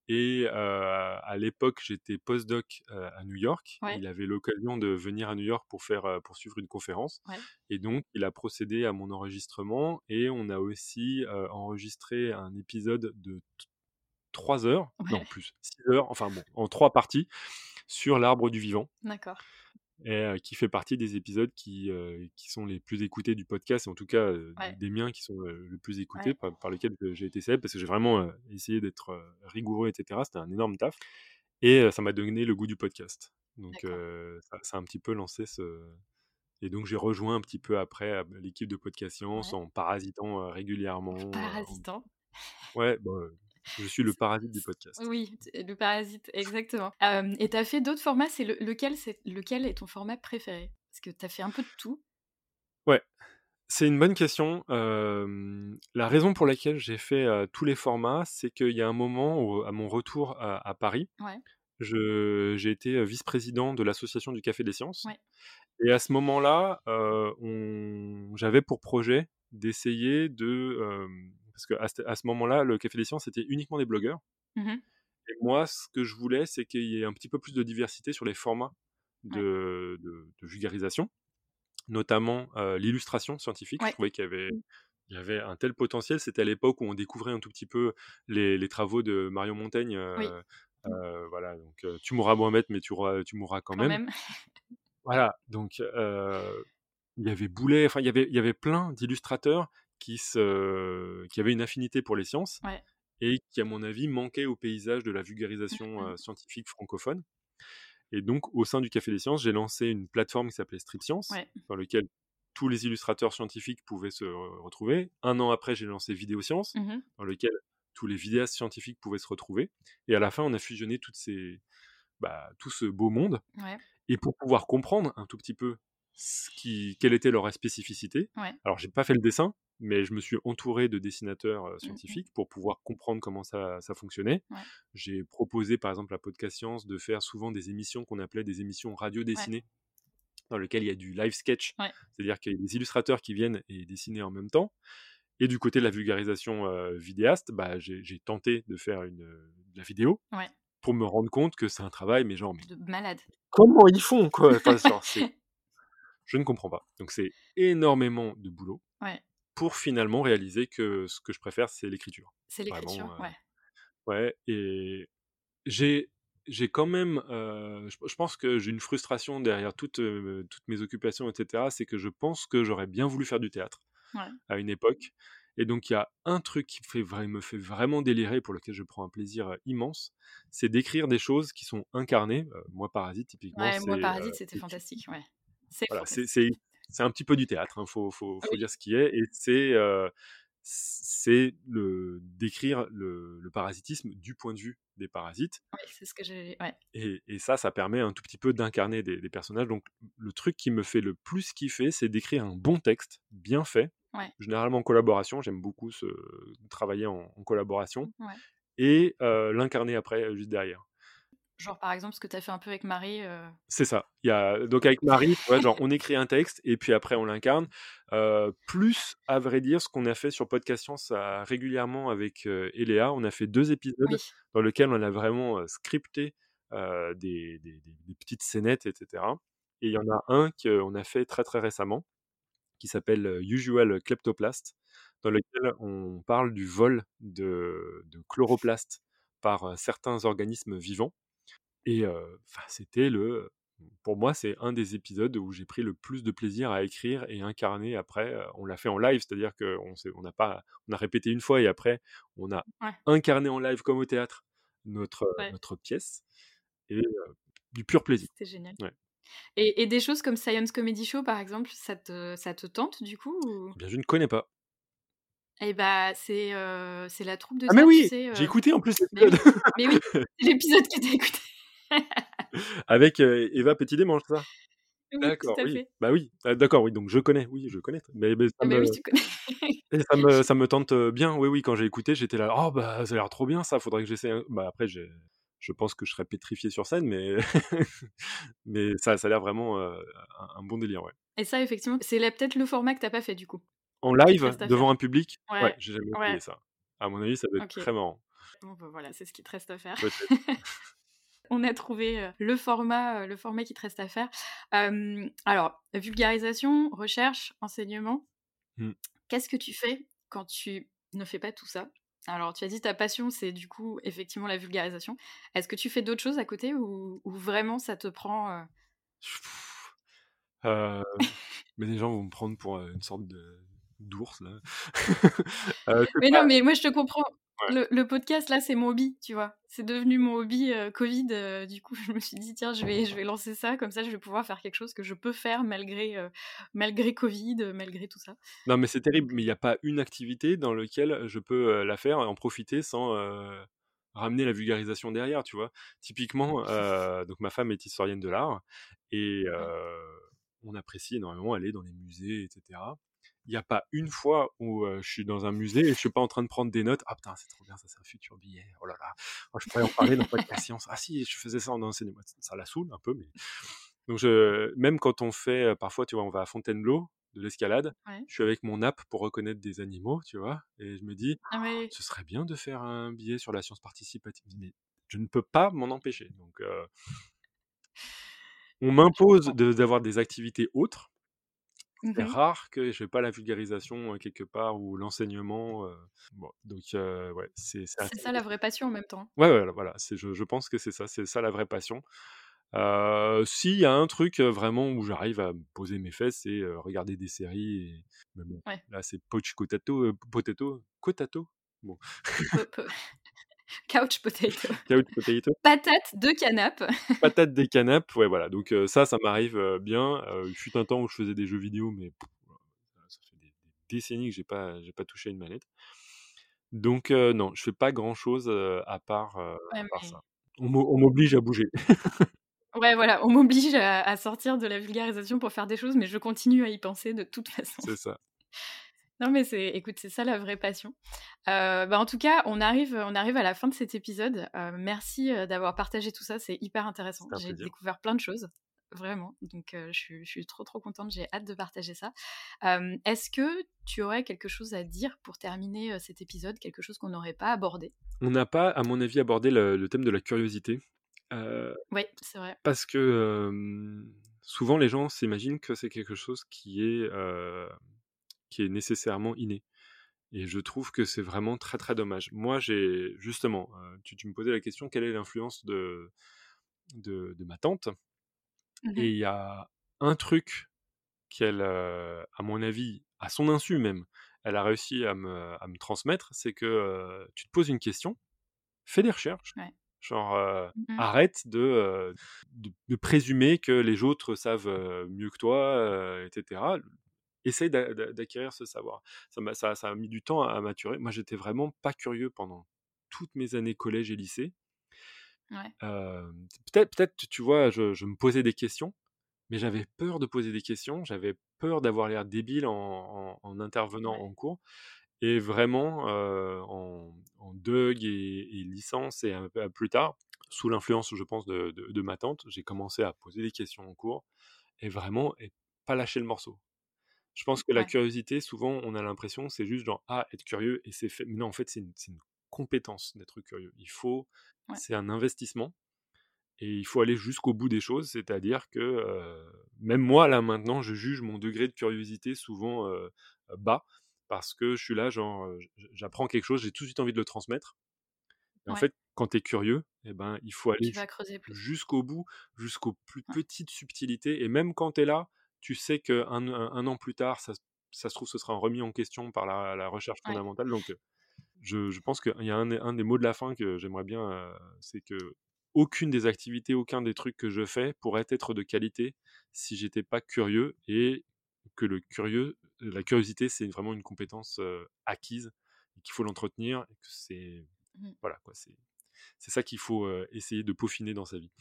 Et à l'époque, j'étais postdoc à New York. Il avait l'occasion de venir à New York pour faire poursuivre une conférence. Et donc, il a procédé à mon enregistrement et on a aussi enregistré un épisode de 3 heures, non plus, 6 heures, enfin bon, en trois parties sur l'arbre du vivant. D'accord et qui fait partie des épisodes qui, qui sont les plus écoutés du podcast, en tout cas des miens qui sont le plus écoutés, par, lesquels j'ai été célèbre, parce que j'ai vraiment essayé d'être rigoureux, etc. C'était un énorme taf. Et ça m'a donné le goût du podcast. Donc ça, a un petit peu lancé ce... Et donc j'ai rejoint un petit peu après l'équipe de Podcast Science en parasitant régulièrement. Parasitant Ouais, bon, je suis le parasite du podcast. Oui, le parasite, exactement. et tu as fait d'autres formats, c'est lequel, est, lequel est ton format préféré? Parce que tu as fait un peu de tout. Ouais, c'est une bonne question. la raison pour laquelle j'ai fait tous les formats, c'est qu'il y a un moment, où, à mon retour à, Paris, j'ai été vice-président de l'association du Café des Sciences. Et à ce moment-là, j'avais pour projet d'essayer de parce qu'à à ce moment-là, le Café des Sciences, c'était uniquement des blogueurs. Mmh et moi, ce que je voulais, c'est qu'il y ait un petit peu plus de diversité sur les formats de, vulgarisation, notamment l'illustration scientifique. Je trouvais qu'il y avait, mmh. il y avait un tel potentiel. C'était à l'époque où on découvrait un tout petit peu les, travaux de Marion Montaigne. Mmh. voilà, donc tu mourras Mohamed, mais tu, tu mourras quand, même. voilà, donc il y avait Boulet, enfin il y avait, il y avait plein d'illustrateurs qui, se, qui avait une affinité pour les sciences et qui, à mon avis, manquait au paysage de la vulgarisation mmh scientifique francophone. Et donc, au sein du Café des Sciences, j'ai lancé une plateforme qui s'appelait Strip Science, dans laquelle tous les illustrateurs scientifiques pouvaient se retrouver. Un an après, j'ai lancé Vidéo Science, mmh dans lequel tous les vidéastes scientifiques pouvaient se retrouver. Et à la fin, on a fusionné toutes ces, bah, tout ce beau monde. Et pour pouvoir comprendre un tout petit peu ce qui, quelle était leur spécificité, Ouais. alors j'ai pas fait le dessin, mais je me suis entouré de dessinateurs euh, Mmh, mmh. scientifiques pour pouvoir comprendre comment ça, ça fonctionnait. Ouais. J'ai proposé par exemple à Podcast Science de faire souvent des émissions qu'on appelait des émissions radio dessinées, dans lesquelles il y a du live sketch, c'est-à-dire qu'il y a des illustrateurs qui viennent et dessiner en même temps. Et du côté de la vulgarisation euh, vidéaste, bah, j'ai tenté de faire une, euh, de la vidéo pour me rendre compte que c'est un travail, mais genre, mais De malade. comment ils font quoi? Enfin, c'est- Je ne comprends pas. Donc c'est énormément de boulot Ouais. pour finalement réaliser que ce que je préfère, c'est l'écriture. C'est l'écriture, euh, ouais. Ouais, et j'ai j'ai quand même, euh, je, je pense que j'ai une frustration derrière toutes, euh, toutes mes occupations, etc. C'est que je pense que j'aurais bien voulu faire du théâtre Ouais. à une époque. Et donc il y a un truc qui me fait, vra- me fait vraiment délirer, pour lequel je prends un plaisir euh, immense, c'est d'écrire des choses qui sont incarnées. Moi, Parasite, typiquement, Ouais, moi, Parasite, c'était fantastique, ouais. C'est voilà, un petit peu du théâtre, il faut, faut, faut Oui. dire ce qui est, et c'est euh, c'est le décrire le, le parasitisme du point de vue des parasites, Ouais, c'est ce que j'ai. Ouais. et, et ça, ça permet un tout petit peu d'incarner des, des personnages. Donc le truc qui me fait le plus kiffer, c'est d'écrire un bon texte, bien fait, Ouais. généralement en collaboration, j'aime beaucoup ce, travailler en, en collaboration, Ouais. et euh, l'incarner après, euh, juste derrière. Genre, par exemple, ce que tu as fait un peu avec Marie. euh, C'est ça. Il y a, donc avec Marie, genre, on écrit un texte et puis après on l'incarne. Euh, plus, à vrai dire, ce qu'on a fait sur Podcast Science régulièrement avec euh, Eléa, on a fait deux épisodes Oui. dans lesquels on a vraiment euh, scripté des, des- des- des petites scénettes, etc. Et il y en a un qu'on a fait très très récemment qui s'appelle Usual Kleptoplast, dans lequel on parle du vol de, de chloroplastes par certains organismes vivants. Et c'était le. Pour moi, c'est un des épisodes où j'ai pris le plus de plaisir à écrire et incarner après. On l'a fait en live, c'est-à-dire qu'on on a, pas, on a répété une fois et après, on a Ouais. incarné en live comme au théâtre notre, Ouais. notre pièce. Et euh, du pur plaisir. C'était génial. Ouais. Et, et des choses comme Science Comedy Show, par exemple, ça te, ça te tente du coup ou... Eh bien, je ne connais pas. Eh bah, c'est euh, c'est la troupe de Ah, mais oui tu sais. J'ai écouté en plus Mais oui, l'épisode mais oui, c'est l'épisode que t'as écouté. avec euh, Eva Petit-Démange, ça? Oui, D'accord, tout à oui. fait. Bah oui, Ah, d'accord, oui, donc je connais, oui, je connais. Mais, mais ça, Ah, mais me, oui, tu connais. et ça, me, ça me tente bien, oui, oui, quand j'ai écouté, j'étais là, oh bah ça a l'air trop bien ça, faudrait que j'essaie. Bah après, j'ai- je pense que je serais pétrifié sur scène, mais, mais ça, ça a l'air vraiment euh, un, un bon délire, ouais. Et ça, effectivement, c'est peut-être le format que t'as pas fait du coup. En live, devant un public, ouais, Ouais, j'ai jamais ouais. ça. À mon avis, ça doit être très marrant. Bon, bah, voilà, c'est ce qui te reste à faire. On a trouvé euh, le format, euh, le format qui te reste à faire. Euh, alors, vulgarisation, recherche, enseignement. Hmm. Qu'est-ce que tu fais quand tu ne fais pas tout ça? Alors, tu as dit ta passion, c'est du coup effectivement la vulgarisation. Est-ce que tu fais d'autres choses à côté ou, ou vraiment ça te prend euh, Euh, mais les gens vont me prendre pour une sorte de d'ours là. Euh, Mais pas- non, mais moi je te comprends. Ouais. Le, le podcast là, c'est mon hobby, tu vois. C'est devenu mon hobby euh, Covid. euh, du coup, je me suis dit tiens, je vais, je vais lancer ça. Comme ça, je vais pouvoir faire quelque chose que je peux faire malgré, euh, malgré Covid, malgré tout ça. Non, mais c'est terrible, mais il n'y a pas une activité dans laquelle je peux la faire et en profiter sans ramener la vulgarisation derrière, tu vois? Typiquement, donc ma femme est historienne de l'art et on apprécie énormément aller dans les musées, etc. Il n'y a pas une fois où euh, je suis dans un musée et je suis pas en train de prendre des notes. Ah putain, c'est trop bien, ça c'est un futur billet. Oh là là, Oh, je pourrais en parler dans Podcast Science. Ah si, je faisais ça en enseignement. Ça la saoule un peu, mais donc je, même quand on fait, parfois, tu vois, on va à Fontainebleau de l'escalade, Ouais. je suis avec mon app pour reconnaître des animaux, tu vois, et je me dis, Ah, mais ce serait bien de faire un billet sur la science participative, mais je ne peux pas m'en empêcher. Donc, euh, on m'impose de- d'avoir des activités autres. C'est Mhm. rare que je n'ai pas la vulgarisation euh, quelque part ou l'enseignement. euh, bon, donc, euh, ouais, c'est ça la vraie passion en même temps. Ouais, ouais, voilà, c'est, je, je pense que c'est ça, c'est ça la vraie passion. S'il y a un truc vraiment où j'arrive à poser mes fesses, c'est regarder des séries. Et... Mais bon, Ouais. là, c'est Poach Potato, euh, Potato, Potato, bon, Couch potato. Couch Potato, Patate de canap. patate des canapes, ouais, voilà. Donc euh, ça, ça m'arrive euh, bien. Euh, il fut un temps où je faisais des jeux vidéo, mais pff, ça fait des, des décennies que j'ai pas, j'ai pas touché à une manette. Donc non, je fais pas grand-chose, à part, Ouais, à part mais ça. On m'oblige à bouger. Ouais, voilà, on m'oblige à à sortir de la vulgarisation pour faire des choses, mais je continue à y penser de toute façon. C'est ça. Non, mais c'est écoute, c'est ça la vraie passion. Heu, bah, en tout cas, on arrive, on arrive à la fin de cet épisode. Heu, merci, d'avoir partagé tout ça, c'est hyper intéressant. J'ai découvert plein de choses, vraiment, donc je suis je suis trop, trop contente, j'ai hâte de partager ça. Est-ce que tu aurais quelque chose à dire pour terminer, cet épisode? Quelque chose qu'on n'aurait pas abordé? On n'a pas, à mon avis, abordé le le thème de la curiosité. Oui, c'est vrai. parce que, souvent les gens s'imaginent que c'est quelque chose qui est, qui est nécessairement inné et je trouve que c'est vraiment très, très dommage. Moi, j'ai justement, heu, tu tu me posais la question: «Quelle est l'influence de de de ma tante?» Mmh et il y a un truc qu'elle, heu, à mon avis, à son insu même, elle a réussi à me à me transmettre, c'est que, heu, tu te poses une question, fais des recherches, Ouais. genre, Mmh mh. arrête de, de de présumer que les autres savent, mieux que toi, heu et cetera. Essaye d'a d'a d'acquérir ce savoir. Ça m'a ça ça a mis du temps à maturer. Moi, j'étais vraiment pas curieux pendant toutes mes années collège et lycée. Ouais. Peut-être peut-être, tu vois, je je me posais des questions, mais j'avais peur de poser des questions, j'avais peur d'avoir l'air débile en en en intervenant Ouais. en cours et vraiment, en en et et licence et un peu plus tard, sous l'influence, je pense, de de de ma tante, j'ai commencé à poser des questions en cours et vraiment et pas lâcher le morceau. Je pense que la curiosité, souvent, on a l'impression, c'est juste genre: «Ah, être curieux et c'est fait». Mais non, en fait, c'est une compétence d'être curieux. Il faut Ouais. c'est un investissement et il faut aller jusqu'au bout des choses. C'est-à-dire que, heu, même moi, là, maintenant, je juge mon degré de curiosité souvent, heu, bas parce que je suis là, genre, heu, j j'apprends quelque chose, j'ai tout de suite envie de le transmettre et en fait, quand tu es curieux et ben, il faut aller jusqu'au bout, jusqu'aux plus petites subtilités et même quand tu es là, tu sais qu'un un an plus tard, ça ça se trouve, ce sera remis en question par la la recherche Ouais. fondamentale donc je je pense qu'il y a un des un des mots de la fin que j'aimerais bien, c'est qu'aucune des activités, aucun des trucs que je fais pourrait être de qualité si j'étais pas curieux et que le curieux la curiosité, c'est vraiment une compétence, acquise et qu'il faut l'entretenir et que c'est Mmh. voilà, quoi, c'est c'est ça qu'il faut, essayer de peaufiner dans sa vie.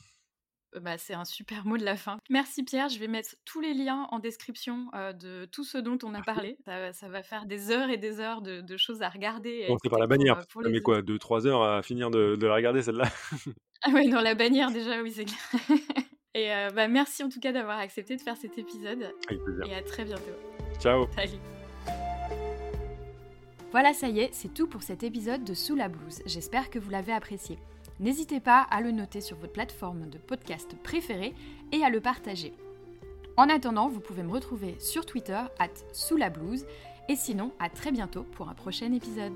Bah, c'est un super mot de la fin. Merci Pierre, je vais mettre tous les liens en description, heu, de tout ce dont on a parlé. Ça va ça va faire des heures et des heures de de choses à regarder et à Commencer par la pour, bannière, pour ça met les quoi? autres. 2-3 heures à finir de de la regarder celle-là? Ah ouais, dans la bannière déjà, oui, c'est clair et bah, merci en tout cas d'avoir accepté de faire cet épisode Avec plaisir. et à très bientôt. Ciao. Salut. Voilà, ça y est, c'est tout pour cet épisode de Sous la blouse. J'espère que vous l'avez apprécié. N'hésitez pas à le noter sur votre plateforme de podcast préférée et à le partager. En attendant, vous pouvez me retrouver sur Twitter, at sous la blouse, et sinon, à très bientôt pour un prochain épisode.